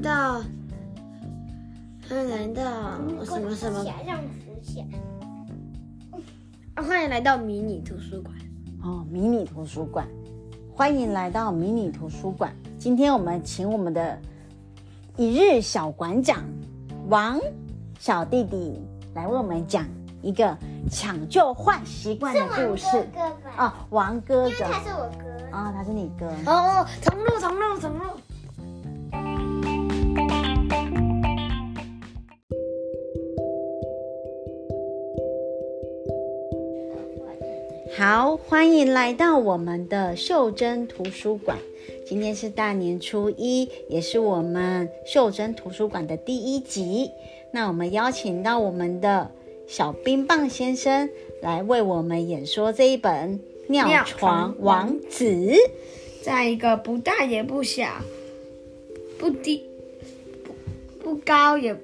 到，欢迎来到什么什么？让浮起来。啊，欢迎来到迷你图书馆。哦，迷你图书馆，欢迎来到迷你图书馆。今天我们请我们的一日小馆长王小弟弟来为我们讲一个抢救坏习惯的故事。哥哥哦，王哥哥，他是我哥。啊、哦，他是你哥。哦，重录，重录，重录。好，欢迎来到我们的秀珍图书馆。今天是大年初一，也是我们秀珍图书馆的第一集。那我们邀请到我们的小冰棒先生来为我们演说这一本《尿床王子》。在一个不大也不小、不低不不高也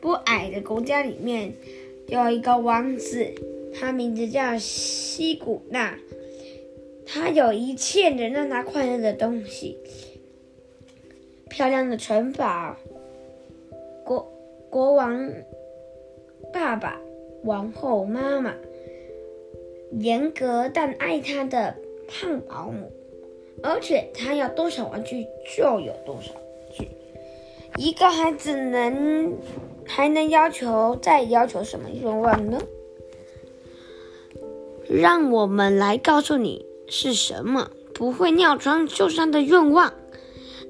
不矮的国家里面，有一个王子。他名字叫西古纳，他有一切能让他快乐的东西：漂亮的城堡、国国王爸爸、王后妈妈、严格但爱他的胖保姆，而且他要多少玩具就有多少玩具。一个孩子能还能要求再要求什么愿望呢？让我们来告诉你是什么不会尿床受伤的愿望。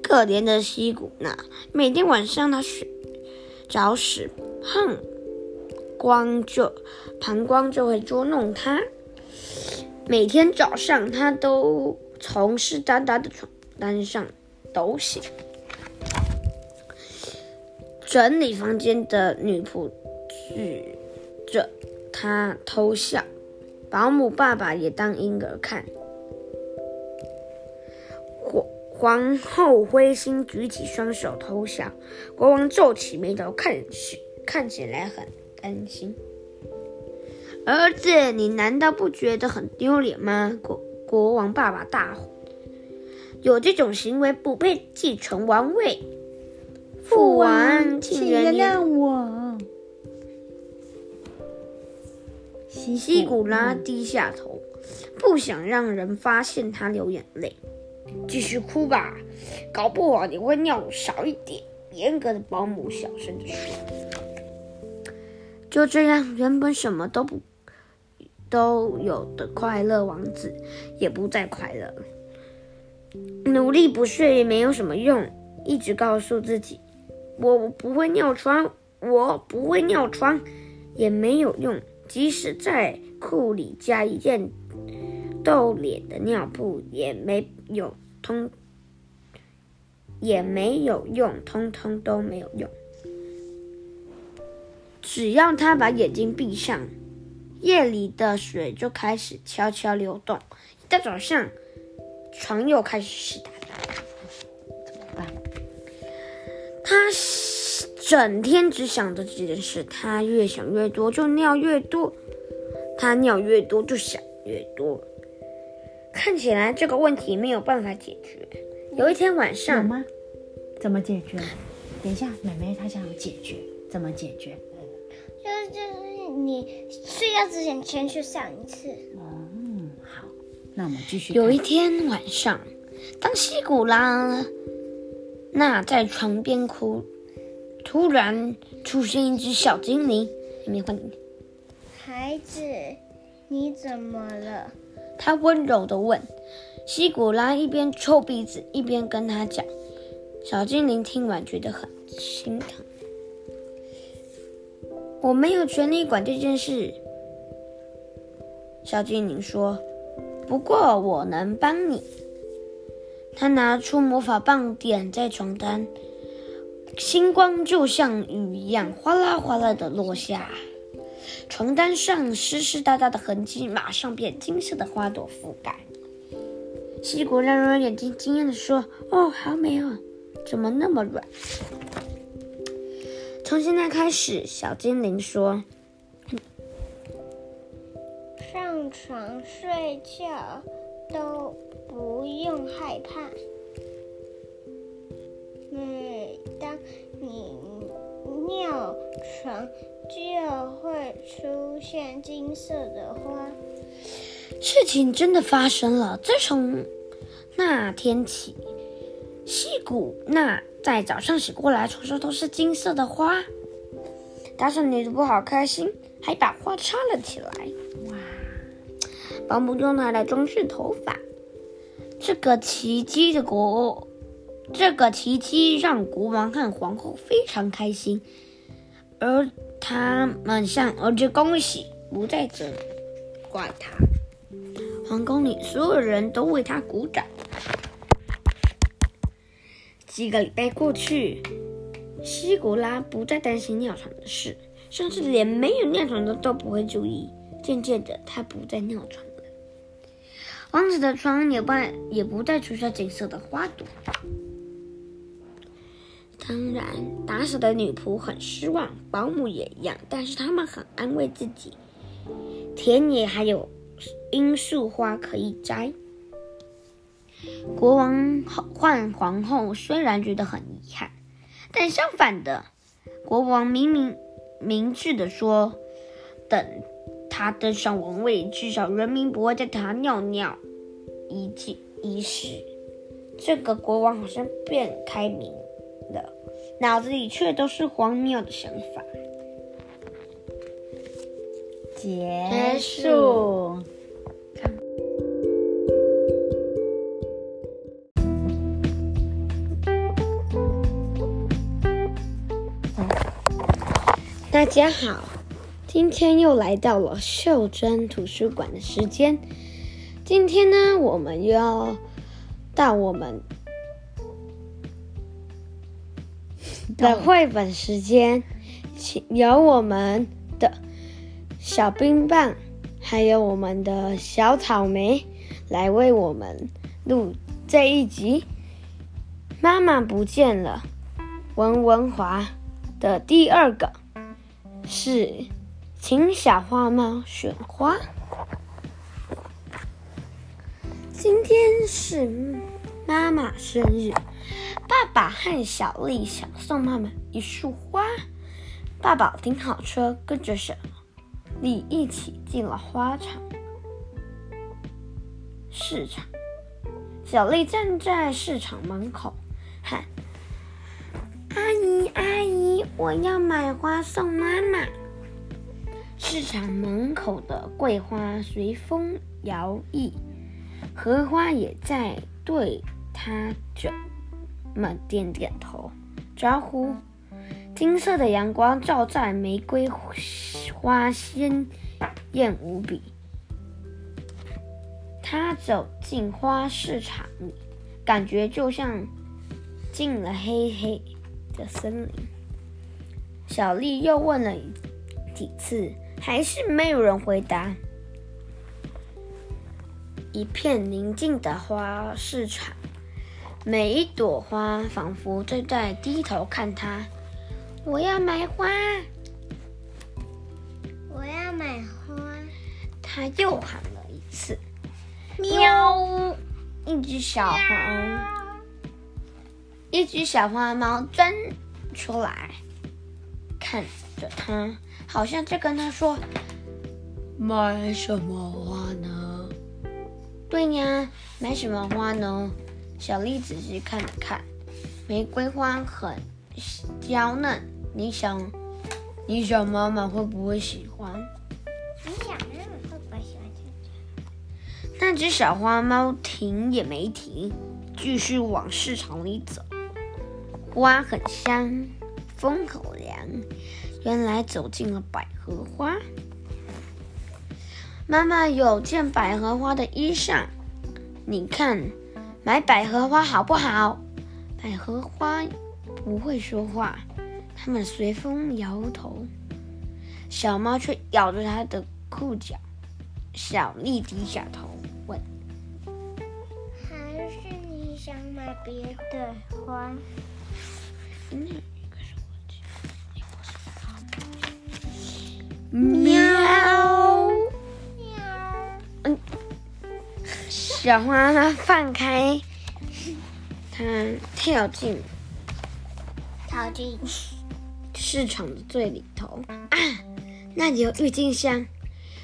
可怜的西古纳，每天晚上他睡着时，哼光就膀胱就会捉弄他。每天早上，他都从湿哒哒的床单上抖醒。整理房间的女仆指着他偷笑。保姆爸爸也当婴儿看。皇皇后灰心举起双手投降。国王皱起眉头，看起看起来很担心。儿子，你难道不觉得很丢脸吗？国国王爸爸大吼：“有这种行为不配继承王位。”父王，请原谅我。西西古拉低下头，不想让人发现他流眼泪。继续哭吧，搞不好你会尿少一点。严格的保姆小声地说。就这样，原本什么都不都有的快乐王子，也不再快乐。努力不睡也没有什么用，一直告诉自己，我不会尿床，我不会尿床，也没有用。即使在裤里加一件逗脸的尿布，也没有通，也没有用，通通都没有用。只要他把眼睛闭上，夜里的水就开始悄悄流动。一到早上，床又开始湿哒整天只想着这件事，他越想越多，就尿越多；他尿越多，就想越多。看起来这个问题没有办法解决。有一天晚上，有吗？怎么解决？等一下，妹妹她想要解决，怎么解决？就是就是你睡觉之前先去上一次。嗯，好，那我们继续。有一天晚上，当西古拉那在床边哭。突然出现一只小精灵，没换你。孩子，你怎么了？他温柔的问。西古拉一边抽鼻子一边跟他讲。小精灵听完觉得很心疼。我没有权利管这件事。小精灵说。不过我能帮你。他拿出魔法棒点在床单。星光就像雨一样哗啦哗啦的落下，床单上湿湿哒哒的痕迹马上被金色的花朵覆盖。西古拉揉揉眼睛，惊讶地说：“哦，好美哦，怎么那么软？”从现在开始，小精灵说：“上床睡觉都不用害怕。”床，就会出现金色的花。事情真的发生了。自从那天起，西古娜在早上醒过来，床上都是金色的花。打扫女仆好开心，还把花插了起来。哇！保姆用它来装饰头发。这个奇迹的国，这个奇迹让国王和皇后非常开心，而他们向儿子恭喜，不再责怪他。皇宫里所有人都为他鼓掌。几个礼拜过去，西古拉不再担心尿床的事，甚至连没有尿床的都不会注意。渐渐的，他不再尿床了。王子的床也不也不再出现金色的花朵。当然，打扫的女仆很失望，保姆也一样。但是他们很安慰自己，田野还有罂粟花可以摘。国王换皇后虽然觉得很遗憾，但相反的，国王明明明智的说，等。他登上王位，至少人民不会再给他尿尿一记一时。这个国王好像变开明了，脑子里却都是荒谬的想法。结束。大家好。今天又来到了秀珍图书馆的时间。今天呢，我们又要到我们的绘本时间，请由我们的小冰棒，还有我们的小草莓来为我们录这一集。妈妈不见了，文文华的第二个是。请小花猫选花。今天是妈妈生日，爸爸和小丽想送妈妈一束花。爸爸停好车，跟着小丽一起进了花场。市场，小丽站在市场门口，喊：“阿姨，阿姨，我要买花送妈妈。”市场门口的桂花随风摇曳，荷花也在对他着们点点头招呼。金色的阳光照在玫瑰花，鲜艳无比。他走进花市场里，感觉就像进了黑黑的森林。小丽又问了几次。还是没有人回答。一片宁静的花市场，每一朵花仿佛正在低头看它。我要买花，我要买花。他又喊了一次，喵！一只小黄，一只小花猫钻出来，看着他。好像在跟他说：“买什么花呢？”“对呀，买什么花呢？”小丽仔细看了看，玫瑰花很娇嫩。你想，你想妈妈会不会喜欢？你想妈妈会不会喜欢？那只小花猫停也没停，继续往市场里走。花很香，风很凉。原来走进了百合花。妈妈有件百合花的衣裳，你看，买百合花好不好？百合花不会说话，它们随风摇头。小猫却咬着它的裤脚。小丽低下头问：“还是你想买别的花？”嗯！小花它放开，它跳进，跳进市场的最里头啊，那里有郁金香，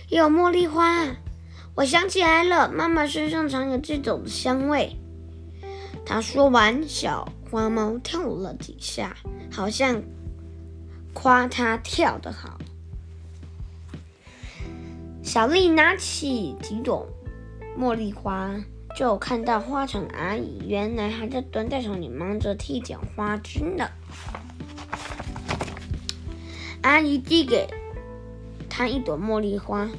有茉莉花。我想起来了，妈妈身上常有这种香味。她说完，小花猫跳了几下，好像夸她跳得好。小丽拿起几朵茉莉花，就看到花场阿姨原来还在蹲在手里忙着剃剪花枝呢。阿姨递给她一朵茉莉花，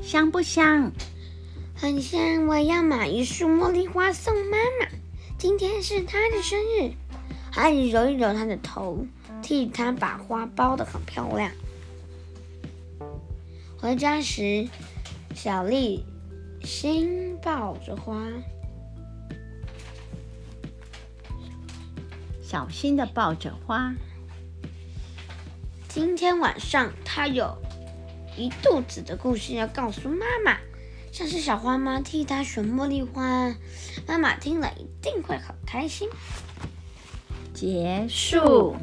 香不香？很香。我要买一束茉莉花送妈妈，今天是她的生日。阿姨揉一揉她的头，替她把花包得很漂亮。回家时，小丽心抱着花，小心的抱着花。今天晚上，他有一肚子的故事要告诉妈妈，像是小花猫替他选茉莉花，妈妈听了一定会很开心。结束。